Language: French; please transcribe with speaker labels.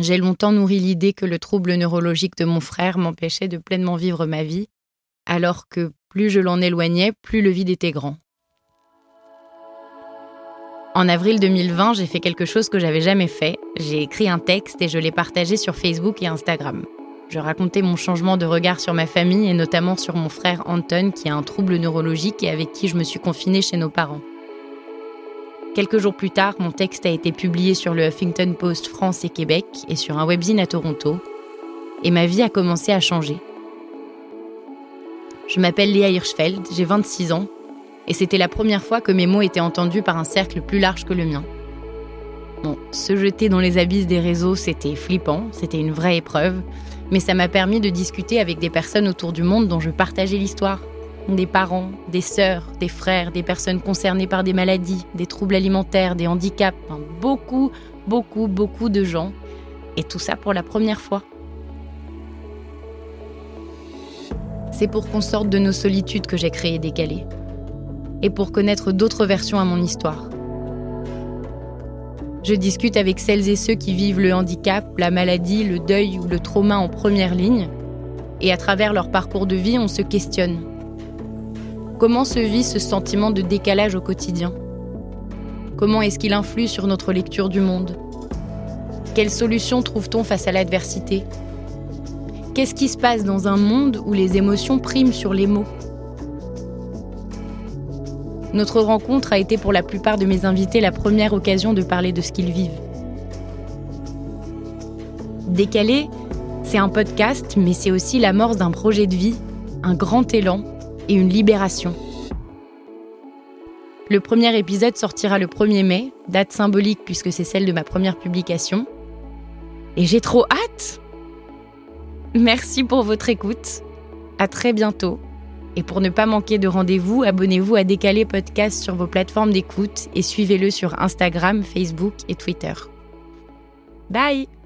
Speaker 1: J'ai longtemps nourri l'idée que le trouble neurologique de mon frère m'empêchait de pleinement vivre ma vie, alors que plus je l'en éloignais, plus le vide était grand. En avril 2020, j'ai fait quelque chose que j'avais jamais fait. J'ai écrit un texte et je l'ai partagé sur Facebook et Instagram. Je racontais mon changement de regard sur ma famille et notamment sur mon frère Anton qui a un trouble neurologique et avec qui je me suis confinée chez nos parents. Quelques jours plus tard, mon texte a été publié sur le Huffington Post France et Québec et sur un webzine à Toronto. Et ma vie a commencé à changer. Je m'appelle Léa Hirschfeld, j'ai 26 ans et c'était la première fois que mes mots étaient entendus par un cercle plus large que le mien. Bon, se jeter dans les abysses des réseaux, c'était flippant, c'était une vraie épreuve, mais ça m'a permis de discuter avec des personnes autour du monde dont je partageais l'histoire. Des parents, des sœurs, des frères, des personnes concernées par des maladies, des troubles alimentaires, des handicaps, beaucoup, beaucoup, beaucoup de gens. Et tout ça pour la première fois. C'est pour qu'on sorte de nos solitudes que j'ai créé Décalé et pour connaître d'autres versions à mon histoire. Je discute avec celles et ceux qui vivent le handicap, la maladie, le deuil ou le trauma en première ligne, et à travers leur parcours de vie, on se questionne. Comment se vit ce sentiment de décalage au quotidien? Comment est-ce qu'il influe sur notre lecture du monde? Quelles solutions trouve-t-on face à l'adversité? Qu'est-ce qui se passe dans un monde où les émotions priment sur les mots? Notre rencontre a été pour la plupart de mes invités la première occasion de parler de ce qu'ils vivent. Décalé, c'est un podcast, mais c'est aussi l'amorce d'un projet de vie, un grand élan et une libération. Le premier épisode sortira le 1er mai, date symbolique puisque c'est celle de ma première publication. Et j'ai trop hâte Merci pour votre écoute. À très bientôt et pour ne pas manquer de rendez-vous, abonnez-vous à Décalé Podcast sur vos plateformes d'écoute et suivez-le sur Instagram, Facebook et Twitter. Bye